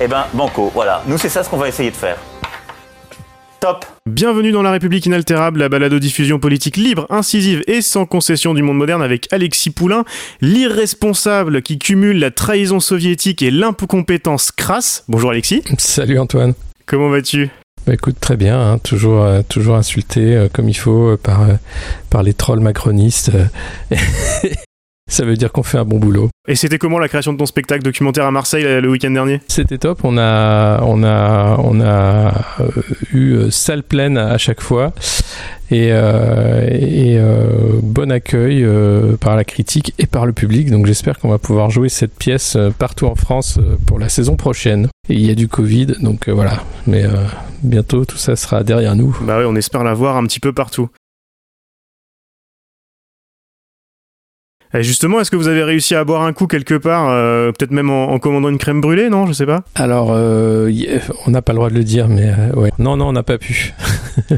Eh ben, banco, voilà. Nous, c'est ça ce qu'on va essayer de faire. Top Bienvenue dans La République inaltérable, la balado-diffusion politique libre, incisive et sans concession du monde moderne avec Alexis Poulain, l'irresponsable qui cumule la trahison soviétique et l'incompétence crasse. Bonjour Alexis. Salut Antoine. Comment vas-tu? Bah écoute, très bien, hein, toujours, euh, toujours insulté euh, comme il faut euh, par, euh, par les trolls macronistes. Ça veut dire qu'on fait un bon boulot. Et c'était comment la création de ton spectacle documentaire à Marseille euh, le week-end dernier? C'était top, on a, on a, on a euh, eu euh, salle pleine à chaque fois et, euh, et euh, bon accueil euh, par la critique et par le public. Donc j'espère qu'on va pouvoir jouer cette pièce partout en France pour la saison prochaine. Et il y a du Covid, donc voilà. Mais bientôt tout ça sera derrière nous. Bah oui, on espère la voir un petit peu partout. Et justement, est-ce que vous avez réussi à boire un coup quelque part, euh, peut-être même en, en commandant une crème brûlée, non Je sais pas? Alors, euh, y- on n'a pas le droit de le dire, mais euh, ouais. Non, non, on n'a pas pu.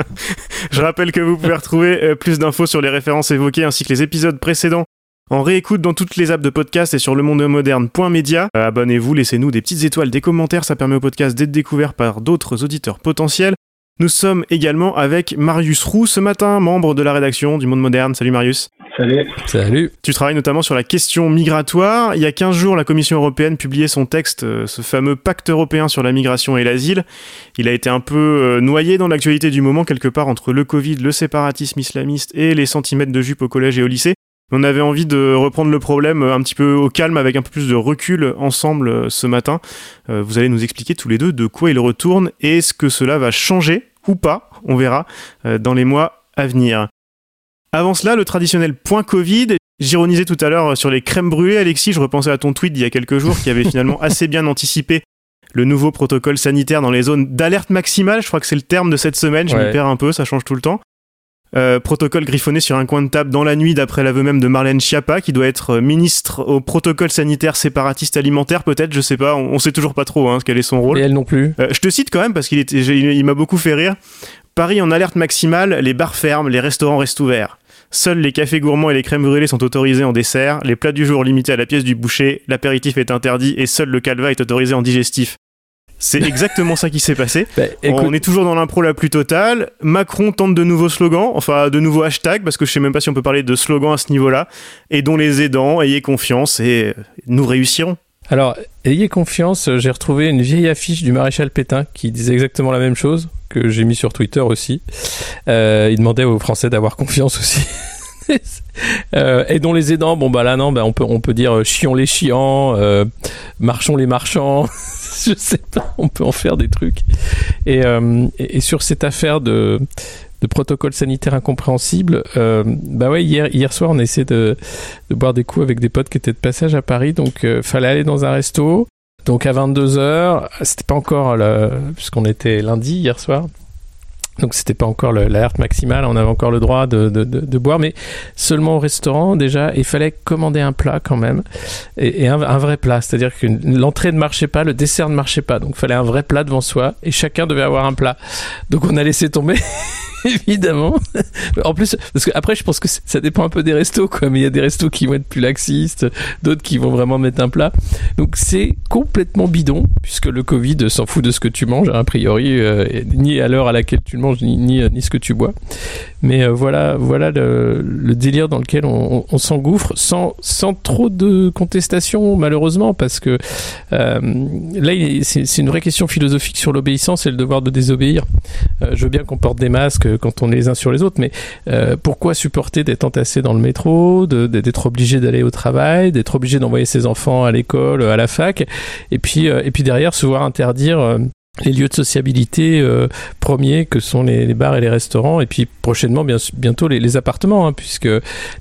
Je rappelle que vous pouvez retrouver euh, plus d'infos sur les références évoquées ainsi que les épisodes précédents en réécoute dans toutes les apps de podcast et sur le monde moderne.media. Euh, Abonnez-vous, laissez-nous des petites étoiles, des commentaires, ça permet au podcast d'être découvert par d'autres auditeurs potentiels. Nous sommes également avec Marius Roux ce matin, membre de la rédaction du Monde Moderne. Salut Marius. Salut. Salut. Tu travailles notamment sur la question migratoire. Il y a 15 jours, la Commission européenne publiait son texte, euh, ce fameux pacte européen sur la migration et l'asile. Il a été un peu euh, noyé dans l'actualité du moment, quelque part entre le Covid, le séparatisme islamiste et les centimètres de jupe au collège et au lycée. On avait envie de reprendre le problème euh, un petit peu au calme, avec un peu plus de recul ensemble ce matin. Vous allez nous expliquer tous les deux de quoi il retourne et ce que cela va changer ou pas, on verra, euh, dans les mois à venir. Avant cela, le traditionnel point Covid. J'ironisais tout à l'heure sur les crèmes brûlées, Alexis. Je repensais à ton tweet d'il y a quelques jours qui avait finalement assez bien anticipé le nouveau protocole sanitaire dans les zones d'alerte maximale. Je crois que c'est le terme de cette semaine. Je m'y Ouais. perds un peu, ça change tout le temps. Euh, protocole griffonné sur un coin de table dans la nuit, d'après l'aveu même de Marlène Schiappa, qui doit être euh, ministre au protocole sanitaire séparatiste alimentaire, peut-être, je sais pas. On, on sait toujours pas trop hein, quel est son rôle. Et elle non plus. Euh, je te cite quand même parce qu'il était, j'ai- il, il m'a beaucoup fait rire. Paris en alerte maximale, les bars ferment, les restaurants restent ouverts. Seuls les cafés gourmands et les crèmes brûlées sont autorisés en dessert, les plats du jour limités à la pièce du boucher, l'apéritif est interdit et seul le calva est autorisé en digestif. C'est exactement ça qui s'est passé. Bah, écoute, On est toujours dans l'impro la plus totale. Macron tente de nouveaux slogans, enfin de nouveaux hashtags, parce que je sais même pas si on peut parler de slogans à ce niveau-là. Aidons les aidants, ayez confiance et euh, nous réussirons. Alors, ayez confiance, euh, j'ai retrouvé une vieille affiche du maréchal Pétain qui disait exactement la même chose, que j'ai mis sur Twitter aussi. Euh, il demandait aux Français d'avoir confiance aussi. euh, aidons les aidants, bon bah là non, bah on, peut, on peut dire euh, chions les chiants, euh, marchons les marchands, je sais pas, on peut en faire des trucs. Et, euh, sur cette affaire de, protocole sanitaire incompréhensible, euh, bah ouais, hier, hier soir on a essayé de, boire des coups avec des potes qui étaient de passage à Paris, donc euh, fallait aller dans un resto. Donc à 22h, c'était pas encore puisqu'on était lundi hier soir. Donc c'était pas encore le- l'alerte maximale, on avait encore le droit de, de, boire, mais seulement au restaurant déjà. Il fallait commander un plat quand même, et, et un, un vrai plat, c'est-à-dire que l'entrée ne marchait pas, le dessert ne marchait pas, donc il fallait un vrai plat devant soi, et chacun devait avoir un plat. Donc on a laissé tomber, évidemment. En plus, parce que après je pense que ça dépend un peu des restos, quoi. Mais il y a des restos qui vont être plus laxistes, d'autres qui vont vraiment mettre un plat. Donc c'est complètement bidon, puisque le Covid s'en fout de ce que tu manges, a priori, euh, ni à l'heure à laquelle tu le manges, ni, ni, ce que tu bois. Mais euh, voilà, voilà le, délire dans lequel on, s'engouffre, sans, sans trop de contestation, malheureusement, parce que euh, là, c'est une vraie question philosophique sur l'obéissance et le devoir de désobéir. Je veux bien qu'on porte des masques quand on est les uns sur les autres, mais euh, pourquoi supporter d'être entassé dans le métro, d'être obligé d'aller au travail, d'être obligé d'envoyer ses enfants à l'école, à la fac, et puis, euh, et puis derrière se voir interdire euh, les lieux de sociabilité euh, premiers que sont les, bars et les restaurants et puis prochainement bien, bientôt les, appartements hein, puisque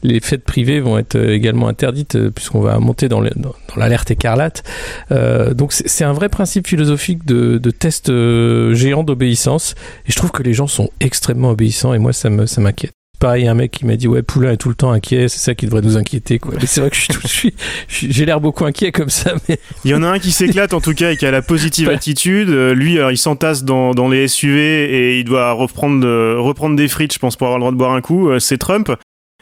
les fêtes privées vont être euh, également interdites euh, puisqu'on va monter dans l'alerte écarlate. Donc c'est un vrai principe philosophique de, de test géant d'obéissance et je trouve que les gens sont extrêmement obéissants et moi ça m'inquiète pareil, un mec qui m'a dit ouais Poulain est tout le temps inquiet, c'est ça qui devrait nous inquiéter quoi. Mais c'est vrai que je suis, j'ai l'air beaucoup inquiet comme ça. Mais il y en a un qui s'éclate en tout cas et qui a la positive attitude. Euh, lui, alors, il s'entasse dans, dans les SUV et il doit reprendre euh, reprendre des frites, je pense, pour avoir le droit de boire un coup. Euh, c'est Trump.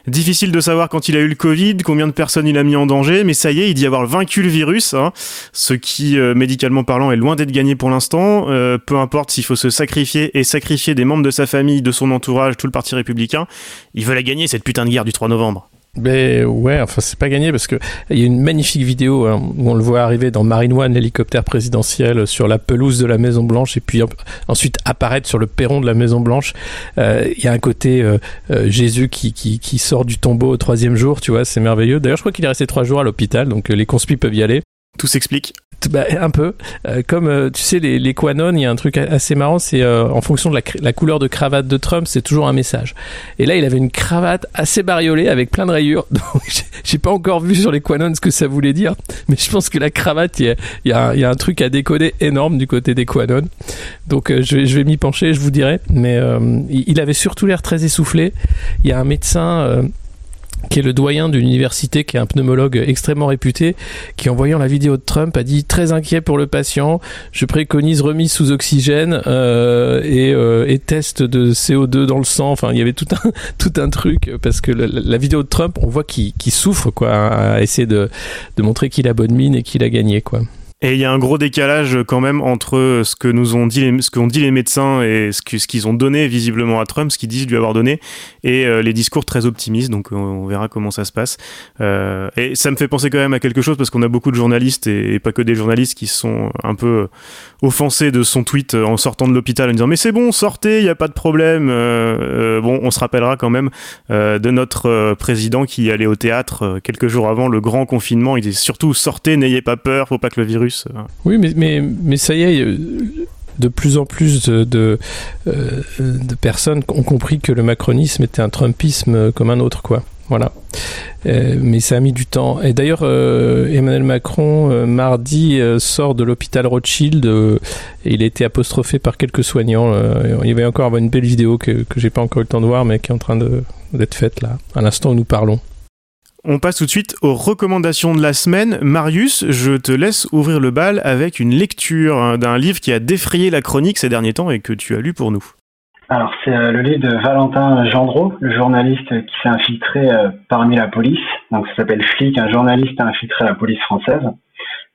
Difficile de savoir quand il a eu le Covid, combien de personnes il a mis en danger, mais ça y est, il dit avoir vaincu le virus, hein, ce qui, euh, médicalement parlant, est loin d'être gagné pour l'instant. Euh, peu importe s'il faut se sacrifier et sacrifier des membres de sa famille, de son entourage, tout le parti républicain, il veut la gagner cette putain de guerre du 3 novembre. Mais ouais, enfin c'est pas gagné parce que il y a une magnifique vidéo hein, où on le voit arriver dans Marine One, l'hélicoptère présidentiel, sur la pelouse de la Maison Blanche et puis ensuite apparaître sur le perron de la Maison Blanche. Euh, il y a un côté euh, euh, Jésus qui, qui, qui, sort du tombeau au troisième jour, tu vois, c'est merveilleux. D'ailleurs, je crois qu'il est resté trois jours à l'hôpital, donc les conspis peuvent y aller. Tout s'explique. Bah, un peu. Euh, comme euh, tu sais, les, les Quanon, il y a un truc assez marrant, c'est euh, en fonction de la, couleur de cravate de Trump, c'est toujours un message. Et là, il avait une cravate assez bariolée avec plein de rayures. J'ai pas encore vu sur les Quanon ce que ça voulait dire, mais je pense que la cravate, il y a, un truc à décoder énorme du côté des Quanon. Donc, je vais m'y pencher, je vous dirai. Mais il avait surtout l'air très essoufflé. Il y a un médecin qui est le doyen d'une université, qui est un pneumologue extrêmement réputé, qui en voyant la vidéo de Trump a dit très inquiet pour le patient, je préconise remise sous oxygène euh, et, euh, et, test de CO2 dans le sang. Enfin, il y avait tout un tout un truc parce que la, vidéo de Trump, on voit qu'il souffre quoi, à essayer de, de montrer qu'il a bonne mine et qu'il a gagné quoi. Et il y a un gros décalage quand même entre ce que nous ont dit les, ce qu'ont dit les médecins et ce qu'ils ont donné visiblement à Trump, ce qu'ils disent lui avoir donné, et euh, les discours très optimistes. Donc on, verra comment ça se passe. Euh, et ça me fait penser quand même à quelque chose parce qu'on a beaucoup de journalistes et, pas que des journalistes qui sont un peu offensés de son tweet en sortant de l'hôpital en disant mais c'est bon sortez, il n'y a pas de problème. Euh, bon, on se rappellera quand même de notre président qui allait au théâtre quelques jours avant le grand confinement. Il disait surtout sortez, n'ayez pas peur, faut pas que le virus Hein. Oui, mais, mais, ça y est, de plus en plus de, de, euh, personnes ont compris que le macronisme était un trumpisme comme un autre, quoi. Voilà. Euh, mais ça a mis du temps. Et d'ailleurs, euh, Emmanuel Macron, mardi, sort de l'hôpital Rothschild et il a été apostrophé par quelques soignants. il va y encore avoir une belle vidéo que, que j'ai pas encore eu le temps de voir, mais qui est en train d'être faite là, à l'instant où nous parlons. On passe tout de suite aux recommandations de la semaine. Marius, je te laisse ouvrir le bal avec une lecture d'un livre qui a défrayé la chronique ces derniers temps et que tu as lu pour nous. Alors c'est euh, le livre de Valentin Gendreau, le journaliste qui s'est infiltré euh, parmi la police. Donc ça s'appelle Flic, un journaliste infiltré à la police française.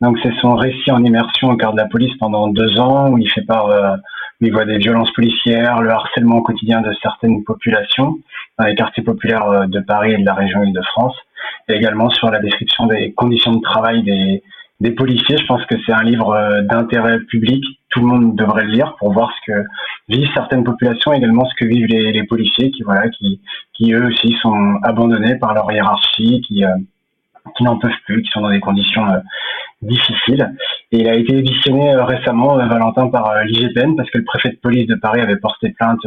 Donc c'est son récit en immersion au cœur de la police pendant deux ans où il fait part, euh, où il voit des violences policières, le harcèlement quotidien de certaines populations dans les quartiers populaires de Paris et de la région Île-de-France et également sur la description des conditions de travail des, des policiers. Je pense que c'est un livre euh, d'intérêt public. Tout le monde devrait le lire pour voir ce que vivent certaines populations, également ce que vivent les, les policiers, qui voilà, qui, qui eux aussi sont abandonnés par leur hiérarchie, qui euh, qui n'en peuvent plus, qui sont dans des conditions euh, difficile. Et il a été éditionné euh, récemment, euh, Valentin, par euh, l'IGPN, parce que le préfet de police de Paris avait porté plainte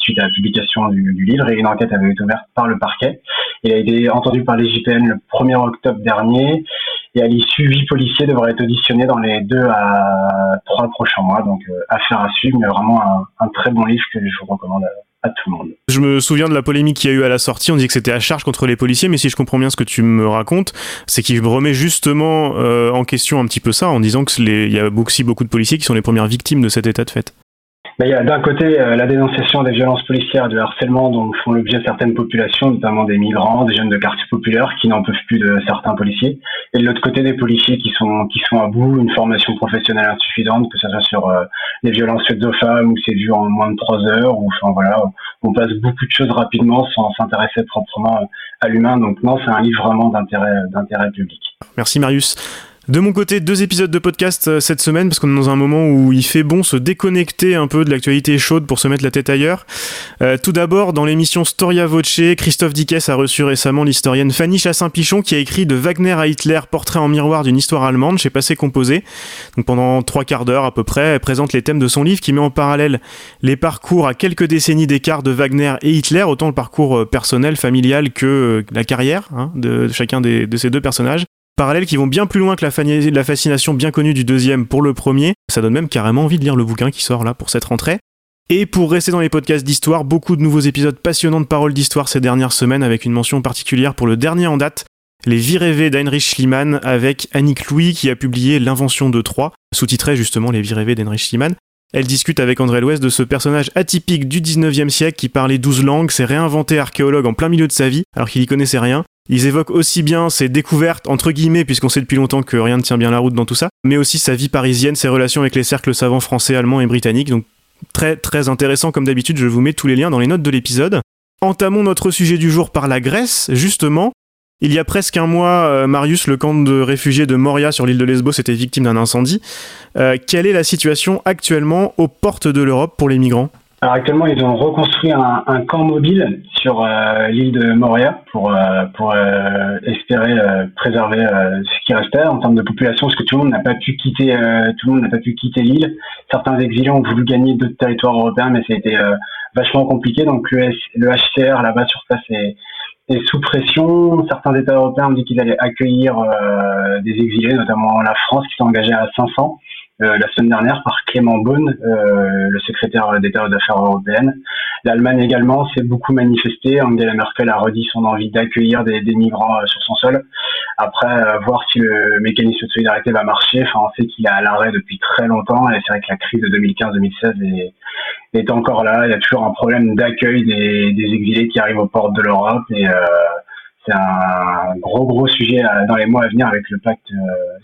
suite à la publication du, livre et une enquête avait été ouverte par le parquet. Il a été entendu par l'IGPN le 1er octobre dernier. Et à l'issue, huit policiers devraient être auditionnés dans les deux à trois prochains mois. Donc, affaire à suivre, mais vraiment un, un très bon livre que je vous recommande Je me souviens de la polémique qu'il y a eu à la sortie. On dit que c'était à charge contre les policiers, mais si je comprends bien ce que tu me racontes, c'est qu'il remet justement euh, en question un petit peu ça en disant qu'il y a aussi beaucoup de policiers qui sont les premières victimes de cet état de fait il y a d'un côté euh, la dénonciation des violences policières, du harcèlement dont font l'objet certaines populations, notamment des migrants, des jeunes de quartiers populaires qui n'en peuvent plus de certains policiers, et de l'autre côté des policiers qui sont qui sont à bout, une formation professionnelle insuffisante, que ce soit sur euh, les violences faites aux femmes où c'est vu en moins de trois heures, ou enfin voilà, on passe beaucoup de choses rapidement sans s'intéresser proprement à l'humain. Donc non, c'est un livre vraiment d'intérêt public. Merci Marius. De mon côté, deux épisodes de podcast euh, cette semaine parce qu'on est dans un moment où il fait bon se déconnecter un peu de l'actualité chaude pour se mettre la tête ailleurs. Euh, tout d'abord, dans l'émission Storia Voce, Christophe Dickès a reçu récemment l'historienne Fanny Chassin-Pichon qui a écrit de Wagner à Hitler, portrait en miroir d'une histoire allemande chez Passé Composé. Donc pendant trois quarts d'heure à peu près, elle présente les thèmes de son livre qui met en parallèle les parcours à quelques décennies d'écart de Wagner et Hitler, autant le parcours euh, personnel, familial que la carrière hein, de chacun de ces deux personnages parallèles qui vont bien plus loin que la, fascination bien connue du deuxième pour le premier. Ça donne même carrément envie de lire le bouquin qui sort là pour cette rentrée. Et pour rester dans les podcasts d'histoire, beaucoup de nouveaux épisodes passionnants de paroles d'histoire ces dernières semaines avec une mention particulière pour le dernier en date, Les Vies rêvées d'Heinrich Schliemann avec Annick Louis qui a publié L'invention de Troie, sous-titré justement Les Vies rêvées d'Heinrich Schliemann. Elle discute avec André Louest de ce personnage atypique du 19e siècle qui parlait 12 langues, s'est réinventé archéologue en plein milieu de sa vie alors qu'il y connaissait rien, ils évoquent aussi bien ses découvertes, entre guillemets, puisqu'on sait depuis longtemps que rien ne tient bien la route dans tout ça, mais aussi sa vie parisienne, ses relations avec les cercles savants français, allemands et britanniques. Donc très très intéressant comme d'habitude, je vous mets tous les liens dans les notes de l'épisode. Entamons notre sujet du jour par la Grèce, justement. Il y a presque un mois, euh, Marius, le camp de réfugiés de Moria sur l'île de Lesbos, était victime d'un incendie. Euh, quelle est la situation actuellement aux portes de l'Europe pour les migrants? Alors actuellement, ils ont reconstruit un, camp mobile sur euh, l'île de Moria pour euh, euh, espérer préserver ce qui restait en termes de population, parce que tout le monde n'a pas pu quitter tout le monde n'a pas pu quitter l'île? Certains exilés ont voulu gagner d'autres territoires européens, mais ça a été vachement compliqué. Donc le, le HCR là-bas sur place est, est sous pression. Certains États européens ont dit qu'ils allaient accueillir des exilés, notamment la France qui s'est engagée à 500. Euh, la semaine dernière par Clément Beaune, euh, le secrétaire d'État aux Affaires européennes. L'Allemagne également s'est beaucoup manifestée. Angela Merkel a redit son envie d'accueillir des, migrants euh, sur son sol. Après, voir si le mécanisme de solidarité va marcher. Enfin, on sait qu'il est à l'arrêt depuis très longtemps et c'est vrai que la crise de 2015-2016 est, est encore là. Il y a toujours un problème d'accueil des, des exilés qui arrivent aux portes de l'Europe et c'est un gros gros sujet dans les mois à venir avec le pacte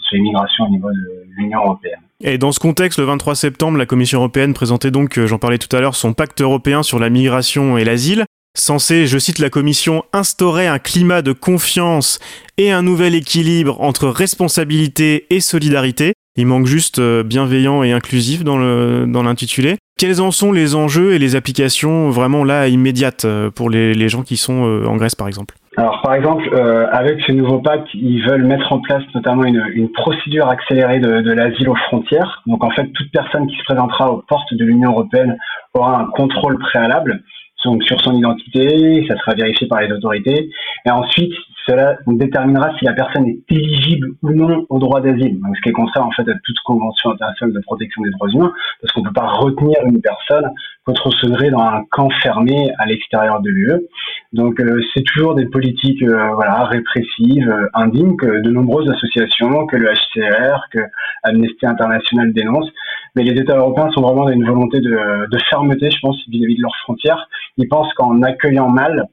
sur l'immigration au niveau de l'Union européenne. Et dans ce contexte, le 23 septembre, la Commission européenne présentait donc, euh, j'en parlais tout à l'heure, son pacte européen sur la migration et l'asile, censé, je cite la Commission, instaurer un climat de confiance et un nouvel équilibre entre responsabilité et solidarité. Il manque juste euh, bienveillant et inclusif dans l'intitulé. Quels en sont les enjeux et les applications vraiment là immédiates euh, pour les gens qui sont en Grèce par exemple? Alors, par exemple, euh, avec ce nouveau pacte, ils veulent mettre en place notamment une, procédure accélérée de, de l'asile aux frontières. Donc, en fait, toute personne qui se présentera aux portes de l'Union européenne aura un contrôle préalable donc, sur son identité, ça sera vérifié par les autorités. Et ensuite, cela déterminera si la personne est éligible ou non au droit d'asile. Ce qui est contraire en fait à toute convention internationale de protection des droits humains, parce qu'on ne peut pas retenir une personne contre ce gré dans un camp fermé à l'extérieur de l'UE. Donc, euh, c'est toujours des politiques euh, voilà répressives, euh, indignes que de nombreuses associations, que le HCR, que Amnesty International dénonce. Mais les États européens sont vraiment dans une volonté de, fermeté, je pense, vis-à-vis de leurs frontières. Ils pensent qu'en accueillant mal,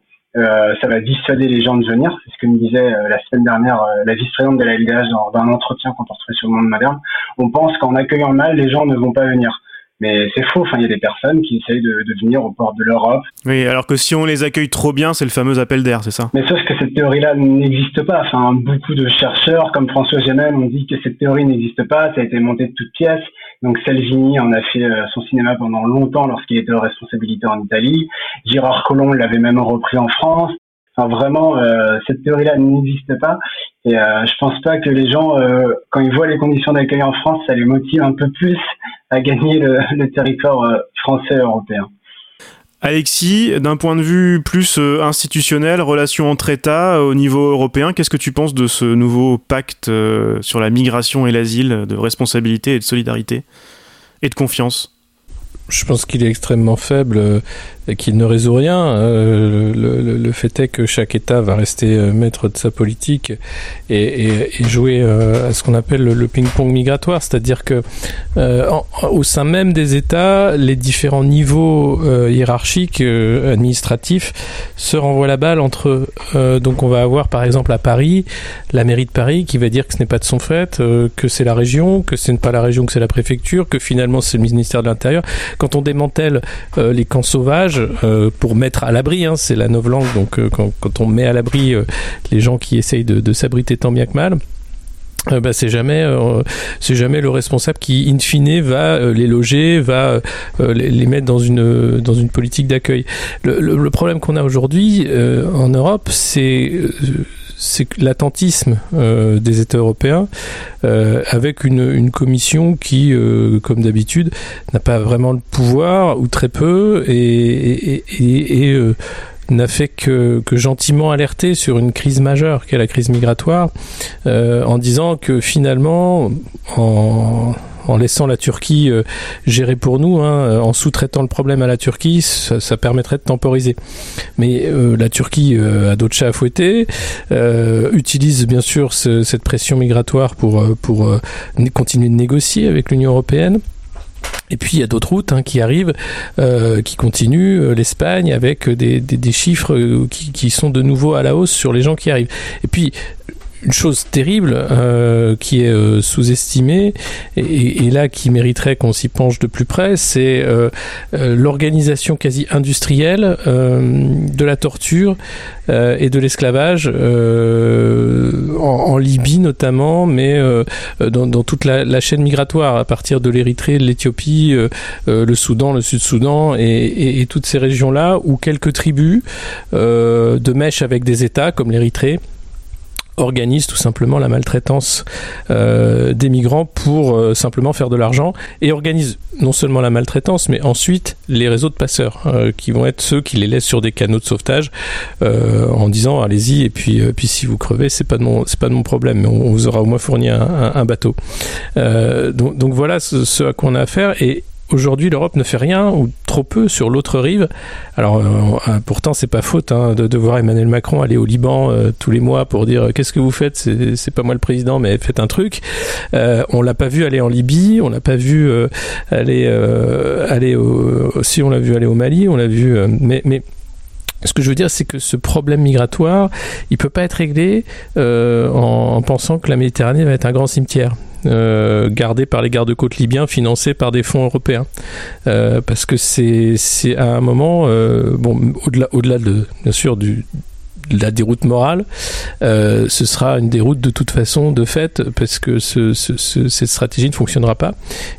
ça va dissuader les gens de venir. C'est ce que me disait euh, la semaine dernière euh, la vice-présidente de la LDH dans, dans, un entretien qu'on porterait sur le monde moderne. On pense qu'en accueillant mal, les gens ne vont pas venir. Mais c'est faux, enfin, il y a des personnes qui essayent de, de venir au port de l'Europe. Oui, alors que si on les accueille trop bien, c'est le fameux appel d'air, c'est ça? Mais sauf que cette théorie-là n'existe pas. Enfin, beaucoup de chercheurs, comme François Gemel, ont dit que cette théorie n'existe pas, ça a été monté de toutes pièces. Donc Salvini en a fait euh, son cinéma pendant longtemps lorsqu'il était aux responsabilités en Italie. Girard Collomb l'avait même repris en France. Enfin, vraiment, euh, cette théorie-là n'existe pas. Et euh, je pense pas que les gens, euh, quand ils voient les conditions d'accueil en France, ça les motive un peu plus à gagner le, le territoire français européen. Alexis, d'un point de vue plus institutionnel, relation entre États au niveau européen, qu'est-ce que tu penses de ce nouveau pacte sur la migration et l'asile, de responsabilité et de solidarité et de confiance? Je pense qu'il est extrêmement faible et qu'il ne résout rien. Euh, le, le, fait est que chaque État va rester euh, maître de sa politique et, et, et jouer euh, à ce qu'on appelle le, ping-pong migratoire, c'est-à-dire que au sein même des États, les différents niveaux hiérarchiques administratifs se renvoient la balle entre eux. donc on va avoir par exemple à Paris la mairie de Paris qui va dire que ce n'est pas de son fait, que c'est la région, que ce n'est pas la région, que c'est la préfecture, que finalement c'est le ministère de l'Intérieur. Quand on démantèle les camps sauvages euh, pour mettre à l'abri, hein, c'est la novlangue, donc euh, quand, on met à l'abri euh, les gens qui essayent de, s'abriter tant bien que mal, euh, bah, c'est jamais euh, c'est jamais le responsable qui in fine va euh, les loger va les, mettre dans une dans une politique d'accueil. Le, problème qu'on a aujourd'hui en Europe c'est c'est l'attentisme des États européens avec une, commission qui, comme d'habitude, n'a pas vraiment le pouvoir ou très peu et n'a fait que, que, gentiment alerter sur une crise majeure qu'est la crise migratoire, euh, en disant que finalement, en, en laissant la Turquie euh, gérer pour nous, hein, en sous-traitant le problème à la Turquie, ça, permettrait de temporiser. Mais euh, la Turquie a d'autres chats à fouetter, utilise bien sûr ce, cette pression migratoire pour, pour continuer de négocier avec l'Union européenne. Et puis il y a d'autres routes hein, qui arrivent, euh, qui continuent, euh, l'Espagne avec des, des, des chiffres euh, qui, qui, sont de nouveau à la hausse sur les gens qui arrivent. Et puis une chose terrible euh, qui est euh, sous-estimée et, et, là qui mériterait qu'on s'y penche de plus près, c'est euh, l'organisation quasi industrielle de la torture et de l'esclavage en, en, Libye notamment, mais dans, dans, toute la, la, chaîne migratoire à partir de l'Érythrée, de l'Éthiopie, le Soudan, le Sud-Soudan et, et, et, toutes ces régions-là où quelques tribus de mèche avec des États comme l'Érythrée organise tout simplement la maltraitance euh, des migrants pour euh, simplement faire de l'argent et organise non seulement la maltraitance mais ensuite les réseaux de passeurs euh, qui vont être ceux qui les laissent sur des canaux de sauvetage euh, en disant allez-y et puis euh, puis si vous crevez c'est pas de mon c'est pas de mon problème mais on, vous aura au moins fourni un, un, un bateau. Donc, donc voilà ce, ce à quoi on a affaire et Aujourd'hui, l'Europe ne fait rien ou trop peu sur l'autre rive. Alors, euh, pourtant, c'est pas faute hein, de, voir Emmanuel Macron aller au Liban euh, tous les mois pour dire qu'est-ce que vous faites? C'est pas moi le président, mais faites un truc. Euh, on l'a pas vu aller en Libye, on l'a pas vu euh, aller euh, aller au, si on l'a vu aller au Mali, on l'a vu, mais mais ce que je veux dire, c'est que ce problème migratoire, il peut pas être réglé euh, en, pensant que la Méditerranée va être un grand cimetière euh, gardé par les gardes-côtes libyens, financés par des fonds européens. Euh, parce que c'est à un moment, euh, bon, au-delà au -delà de, bien sûr, du, la déroute morale, ce sera une déroute de toute façon, de fait, parce que ce, ce, ce, cette stratégie ne fonctionnera pas.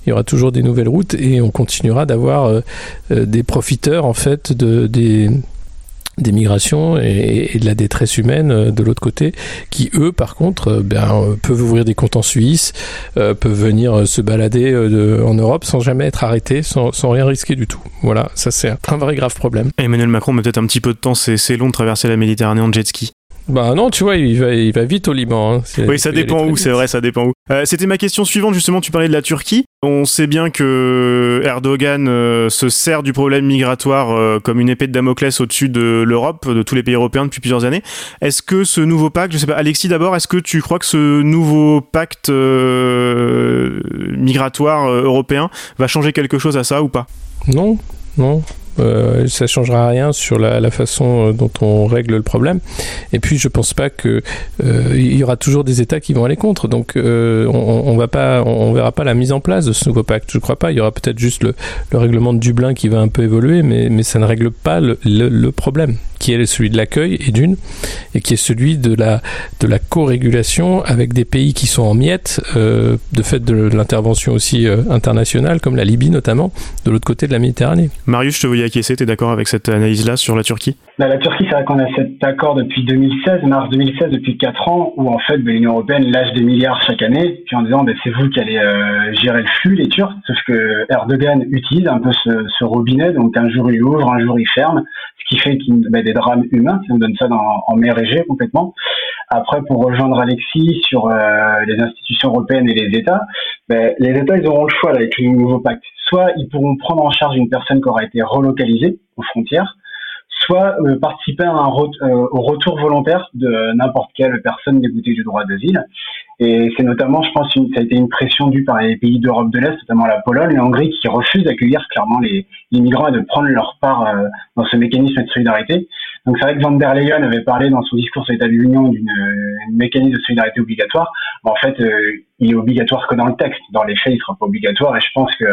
Il y aura toujours des nouvelles routes et on continuera d'avoir des profiteurs en fait de, des des migrations et, de la détresse humaine euh, de l'autre côté, qui eux, par contre, euh, ben, euh, peuvent ouvrir des comptes en Suisse, peuvent venir se balader de, en Europe sans jamais être arrêtés, sans, rien risquer du tout. Voilà, ça c'est un vrai grave problème. Emmanuel Macron met peut-être un petit peu de temps, c'est long de traverser la Méditerranée en jet ski. Bah non, tu vois, il va, il va vite au Liban. Hein. Oui, ça dépend où, c'est vrai, ça dépend où. Euh, C'était ma question suivante, justement, tu parlais de la Turquie. On sait bien que Erdogan euh, se sert du problème migratoire euh, comme une épée de Damoclès au-dessus de l'Europe, de tous les pays européens depuis plusieurs années. Est-ce que ce nouveau pacte, je sais pas, Alexis d'abord, est-ce que tu crois que ce nouveau pacte migratoire européen va changer quelque chose à ça ou pas? Non, non. Euh, ça changera rien sur la, façon euh, dont on règle le problème. Et puis, je pense pas que euh, il y aura toujours des États qui vont aller contre. Donc, euh, on, on, verra pas la mise en place de ce nouveau pacte. Je crois pas. Il y aura peut-être juste le, le, règlement de Dublin qui va un peu évoluer, mais, ça ne règle pas le, problème, qui est celui de l'accueil et d'une, et qui est celui de la de la co-régulation avec des pays qui sont en miettes, de fait de l'intervention aussi internationale, comme la Libye notamment, de l'autre côté de la Méditerranée. Marius, je te voyais acquiescer, tu es d'accord avec cette analyse-là sur la Turquie? Bah, La Turquie, c'est vrai qu'on a cet accord depuis 2016, mars 2016, depuis 4 ans, où en fait bah, l'Union Européenne lâche des milliards chaque année, puis en disant bah, c'est vous qui allez euh, gérer le flux, les Turcs, sauf que Erdogan utilise un peu ce, ce, robinet, donc un jour il ouvre, un jour il ferme, ce qui fait qu'il a des drames humains, si on donne ça dans, en mer Égée complètement. Après, pour rejoindre Alexis sur euh, les institutions européennes et les États, ben, les États, ils auront le choix là, avec le nouveau pacte. Soit ils pourront prendre en charge une personne qui aura été relocalisée aux frontières, soit euh, participer à un euh, au retour volontaire de n'importe quelle personne déboutée du droit d'asile. Et c'est notamment, je pense, une, ça a été une pression due par les pays d'Europe de l'Est, notamment la Pologne et la Hongrie, qui refusent d'accueillir clairement les, les, migrants et de prendre leur part euh, dans ce mécanisme de solidarité. Donc c'est vrai que Van der Leyen avait parlé dans son discours sur l'état de l'Union d'une mécanisme de solidarité obligatoire. en fait, euh, il est obligatoire que dans le texte. Dans les faits, il sera pas obligatoire. Et je pense que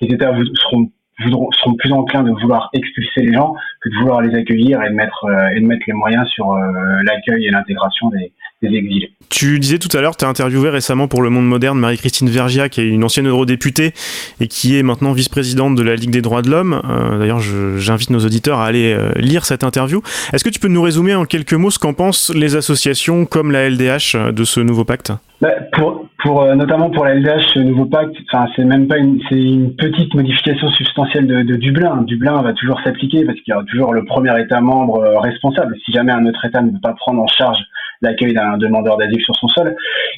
les États seront seront plus enclins de vouloir expulser les gens que de vouloir les accueillir et de mettre, et de mettre les moyens sur l'accueil et l'intégration des, des exilés. Tu disais tout à l'heure, tu as interviewé récemment pour Le Monde Moderne Marie-Christine Vergia, qui est une ancienne eurodéputée et qui est maintenant vice-présidente de la Ligue des droits de l'homme. Euh, d'ailleurs, j'invite nos auditeurs à aller euh, lire cette interview. Est-ce que tu peux nous résumer en quelques mots ce qu'en pensent les associations comme la LDH euh, de ce nouveau pacte? Bah, pour, pour notamment pour la LDH, ce nouveau pacte, c'est même pas une, c'est une petite modification substantielle de, de Dublin. Dublin va toujours s'appliquer parce qu'il y a toujours le premier État membre responsable. Si jamais un autre État ne veut pas prendre en charge l'accueil d'un demandeur d'asile sur son sol.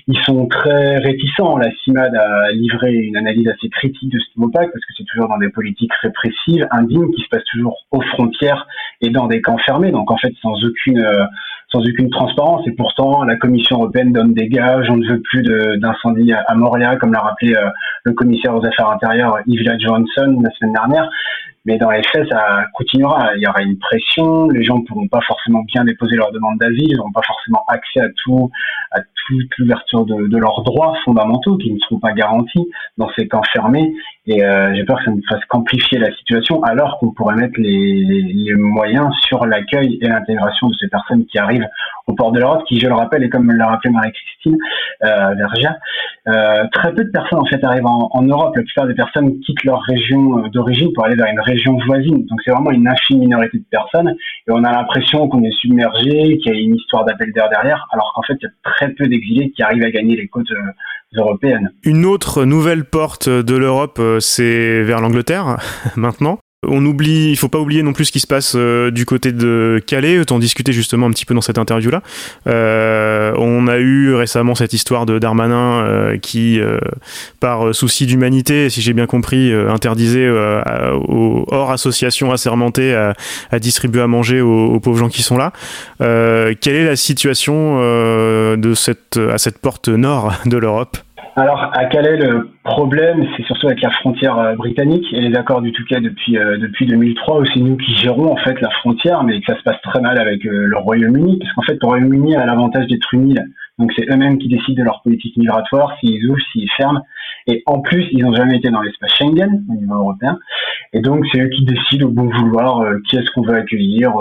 Ils sont très réticents. La CIMAD a livré une analyse assez critique de ce pacte parce que c'est toujours dans des politiques répressives, indignes, qui se passent toujours aux frontières et dans des camps fermés. Donc en fait, sans aucune euh, sans aucune transparence. Et pourtant, la Commission européenne donne des gages. On ne veut plus d'incendie à, Moria, comme l'a rappelé euh, le commissaire aux affaires intérieures Yves Johansson la semaine dernière. Mais dans les faits, ça continuera. Il y aura une pression. Les gens ne pourront pas forcément bien déposer leur demande d'asile. Ils n'auront pas forcément accès à tout, à toute l'ouverture de, de, leurs droits fondamentaux qui ne seront pas garantis dans ces camps fermés. Et euh, j'ai peur que ça ne fasse qu'amplifier la situation, alors qu'on pourrait mettre les, les moyens sur l'accueil et l'intégration de ces personnes qui arrivent au port de l'Europe, qui, je le rappelle, et comme me l'a rappelé Marie-Christine euh, Vergia, euh, très peu de personnes en fait arrivent en, en, Europe. La plupart des personnes quittent leur région euh, d'origine pour aller vers une région voisine. Donc c'est vraiment une infime minorité de personnes, et on a l'impression qu'on est submergé, qu'il y a une histoire d'appel d'air derrière, alors qu'en fait il y a très peu d'exilés qui arrivent à gagner les côtes Une autre nouvelle porte de l'Europe, euh, c'est vers l'Angleterre maintenant. On oublie, il faut pas oublier non plus ce qui se passe euh, du côté de Calais. T'en discuter justement un petit peu dans cette interview-là. Euh, on a eu récemment cette histoire de Darmanin euh, qui, par souci d'humanité, si j'ai bien compris, interdisait aux hors associations assermentées à, à distribuer à manger aux, aux, pauvres gens qui sont là. quelle est la situation de cette, à cette porte nord de l'Europe? Alors, à Calais, le problème, c'est surtout avec la frontière euh, britannique et les accords du Touquet depuis euh, depuis 2003, où c'est nous qui gérons en fait la frontière, mais que ça se passe très mal avec euh, le Royaume-Uni, parce qu'en fait, le Royaume-Uni a l'avantage d'être une donc c'est eux-mêmes qui décident de leur politique migratoire, s'ils ouvrent, s'ils ferment. Et en plus, ils n'ont jamais été dans l'espace Schengen au niveau européen. Et donc c'est eux qui décident au bon vouloir qui est-ce qu'on veut accueillir.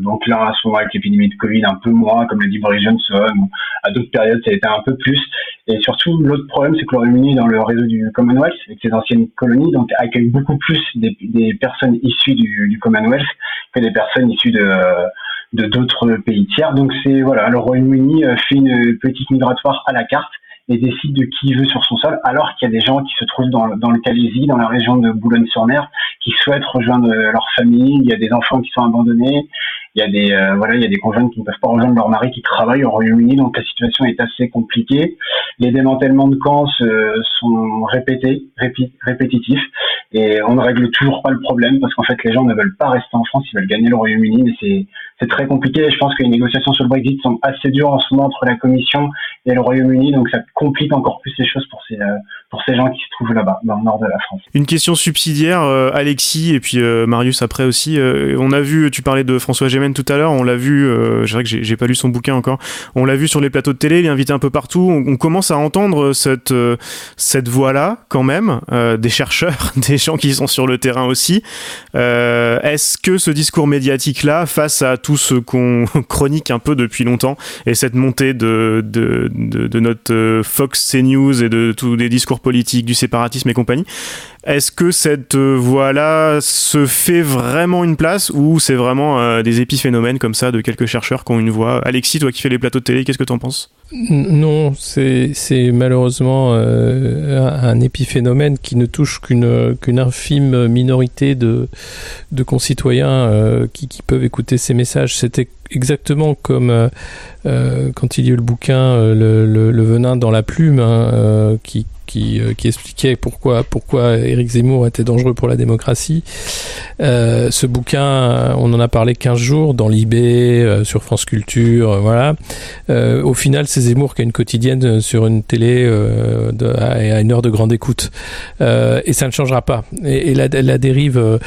donc là, à ce moment avec l'épidémie de Covid, un peu moins, comme l'a dit Boris Johnson, à d'autres périodes, ça a été un peu plus. Et surtout, l'autre problème, c'est que le Royaume-Uni, dans le réseau du Commonwealth, avec ses anciennes colonies, donc accueille beaucoup plus des, des personnes issues du, du, Commonwealth que des personnes issues de de d'autres pays tiers. Donc c'est voilà, le Royaume-Uni euh, fait une petite migratoire à la carte et décide de qui veut sur son sol, alors qu'il y a des gens qui se trouvent dans, dans le Calaisie, dans la région de Boulogne-sur-Mer, qui souhaitent rejoindre leur famille. Il y a des enfants qui sont abandonnés. Il y a des euh, voilà, il y a des conjoints qui ne peuvent pas rejoindre leur mari qui travaillent au Royaume-Uni, donc la situation est assez compliquée. Les démantèlements de camps sont répétés, répétitifs, et on ne règle toujours pas le problème parce qu'en fait les gens ne veulent pas rester en France, ils veulent gagner le Royaume-Uni, mais c'est c'est très compliqué. Je pense que les négociations sur le Brexit sont assez dures en ce moment entre la Commission et le Royaume-Uni, donc ça complique encore plus les choses pour ces euh, pour ces gens qui se trouvent là-bas, dans le nord de la France. Une question subsidiaire, euh, Alexis et puis euh, Marius après aussi. On a vu, tu parlais de François Gémen tout à l'heure, on l'a vu, je dirais que j'ai pas lu son bouquin encore, on l'a vu sur les plateaux de télé, il est invité un peu partout. On, on commence à entendre cette, cette voix-là quand même, des chercheurs, des gens qui sont sur le terrain aussi. Est-ce que ce discours médiatique-là, face à tout ce qu'on chronique un peu depuis longtemps, et cette montée de, de, de, notre Fox CNews et de tous des discours politique, du séparatisme et compagnie. Est-ce que cette euh, voie-là se fait vraiment une place ou c'est vraiment euh, des épiphénomènes comme ça de quelques chercheurs qui ont une voix? Alexis, toi qui fais les plateaux de télé, qu'est-ce que tu en penses? Non, c'est malheureusement euh, un épiphénomène qui ne touche qu'une infime minorité de, de concitoyens qui, qui, peuvent écouter ces messages. C'était exactement comme quand il y a eu le bouquin le, le, venin dans la plume hein, qui, qui, euh, qui, expliquait pourquoi, pourquoi Éric Zemmour était dangereux pour la démocratie. Euh, ce bouquin, on en a parlé 15 jours dans l'IB, euh, sur France Culture, euh, voilà. Euh, au final, c'est Zemmour qui a une quotidienne sur une télé de, à, une heure de grande écoute. et ça ne changera pas. Et, et la, la, dérive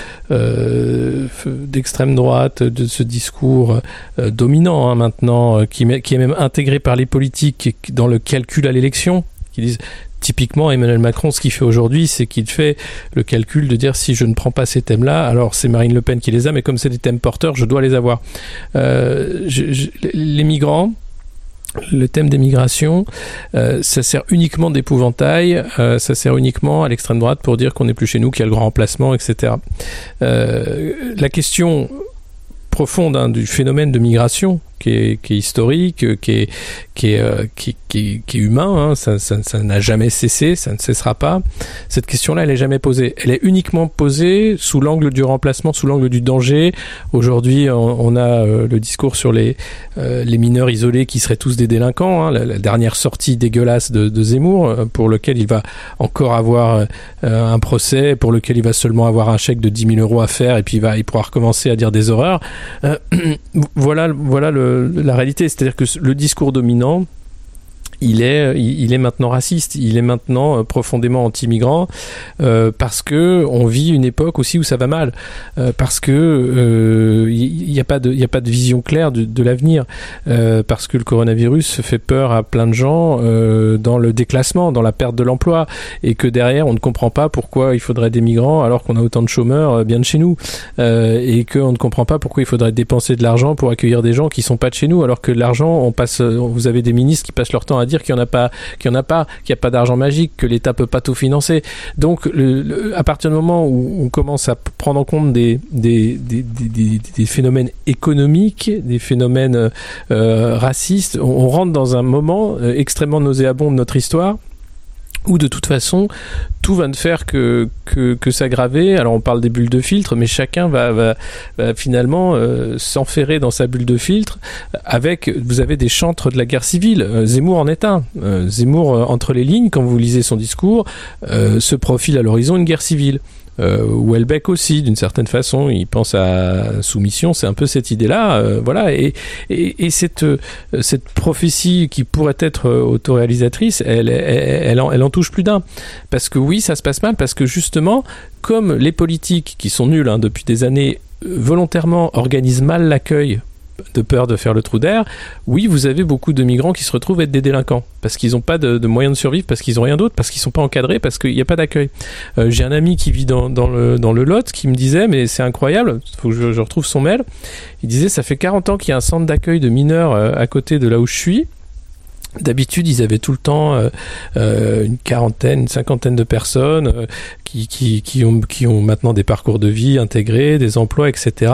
d'extrême droite, de ce discours dominant hein, maintenant, qui, qui est même intégré par les politiques dans le calcul à l'élection, qui disent typiquement Emmanuel Macron, ce qu'il fait aujourd'hui, c'est qu'il fait le calcul de dire si je ne prends pas ces thèmes-là, alors c'est Marine Le Pen qui les a, mais comme c'est des thèmes porteurs, je dois les avoir. Euh, les migrants, le thème des migrations, euh, ça sert uniquement d'épouvantail, euh, ça sert uniquement à l'extrême droite pour dire qu'on n'est plus chez nous, qu'il y a le grand remplacement, etc. la question profonde hein, du phénomène de migration, qui est, historique, qui est, qui est, euh, qui, est humain, hein. ça n'a ça, ça jamais cessé, ça ne cessera pas. Cette question-là, elle est jamais posée. Elle est uniquement posée sous l'angle du remplacement, sous l'angle du danger. Aujourd'hui, on, a euh, le discours sur les, euh, les mineurs isolés qui seraient tous des délinquants. Hein. La, dernière sortie dégueulasse de, de, Zemmour, pour lequel il va encore avoir un procès, pour lequel il va seulement avoir un chèque de 10 000 euros à faire, et puis il va il pourra recommencer à dire des horreurs. voilà, voilà le la réalité. C'est-à-dire que le discours dominant, il est, il est maintenant raciste, il est maintenant euh, profondément anti-migrant euh, parce que on vit une époque aussi où ça va mal, euh, parce que il n'y a pas de, il a pas de vision claire de, de l'avenir, euh, parce que le coronavirus fait peur à plein de gens euh, dans le déclassement, dans la perte de l'emploi, et que derrière on ne comprend pas pourquoi il faudrait des migrants alors qu'on a autant de chômeurs bien de chez nous, et qu'on ne comprend pas pourquoi il faudrait dépenser de l'argent pour accueillir des gens qui sont pas de chez nous, alors que l'argent, on passe, vous avez des ministres qui passent leur temps à dire qu'il n'y en a pas, qu'il y en a pas, qu'il n'y a pas d'argent magique, que l'État peut pas tout financer. Donc, le, le, à partir du moment où on commence à prendre en compte des, des, des, des, phénomènes économiques, des phénomènes euh, racistes, on, on, rentre dans un moment euh, extrêmement nauséabond de notre histoire où de toute façon tout va ne faire que, que, s'aggraver. Alors on parle des bulles de filtre, mais chacun va, finalement euh, s'enferrer dans sa bulle de filtre avec, vous avez des chantres de la guerre civile. Euh, Zemmour en est un. Euh, Zemmour, euh, entre les lignes, quand vous lisez son discours, se profile à l'horizon une guerre civile. Euh, Welbeck aussi, d'une certaine façon, il pense à soumission, c'est un peu cette idée-là, euh, voilà. Et, et, et cette, euh, cette prophétie qui pourrait être autoréalisatrice, elle, elle, elle, en, elle en touche plus d'un. Parce que oui, ça se passe mal, parce que justement, comme les politiques qui sont nuls hein, depuis des années, volontairement organisent mal l'accueil de peur de faire le trou d'air, oui, vous avez beaucoup de migrants qui se retrouvent être des délinquants. Parce qu'ils n'ont pas de, moyens de survivre, parce qu'ils n'ont rien d'autre, parce qu'ils sont pas encadrés, parce qu'il n'y a pas d'accueil. Euh, J'ai un ami qui vit dans, le, Lot qui me disait, mais c'est incroyable, faut que je, je, retrouve son mail, il disait, ça fait 40 ans qu'il y a un centre d'accueil de mineurs euh, à côté de là où je suis, D'habitude, ils avaient tout le temps euh, euh, une quarantaine, une cinquantaine de personnes euh, qui, ont, maintenant des parcours de vie intégrés, des emplois, etc.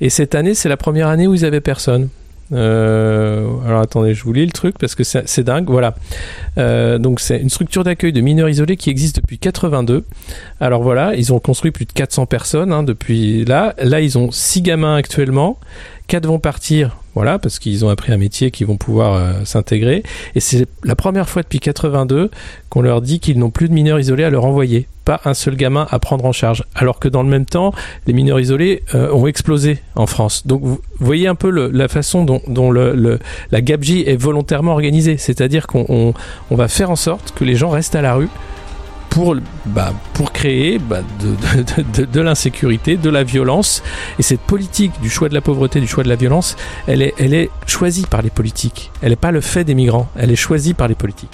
Et cette année, c'est la première année où ils avaient personne. Alors attendez, je vous lis le truc parce que c'est dingue. Voilà. Donc c'est une structure d'accueil de mineurs isolés qui existe depuis 82. Alors voilà, ils ont construit plus de 400 personnes hein, depuis là. Là, ils ont 6 gamins actuellement. 4 vont partir, voilà, parce qu'ils ont appris un métier qui vont pouvoir euh, s'intégrer. Et c'est la première fois depuis 82 qu'on leur dit qu'ils n'ont plus de mineurs isolés à leur envoyer. Pas un seul gamin à prendre en charge. Alors que dans le même temps, les mineurs isolés euh, ont explosé en France. Donc vous voyez un peu la façon dont, la gabegie est volontairement organisée. C'est-à-dire qu'on on, on va faire en sorte que les gens restent à la rue pour, bah, pour créer bah, de, de, de, de l'insécurité, de la violence. Et cette politique du choix de la pauvreté, du choix de la violence, elle est, elle est choisie par les politiques. Elle n'est pas le fait des migrants, elle est choisie par les politiques.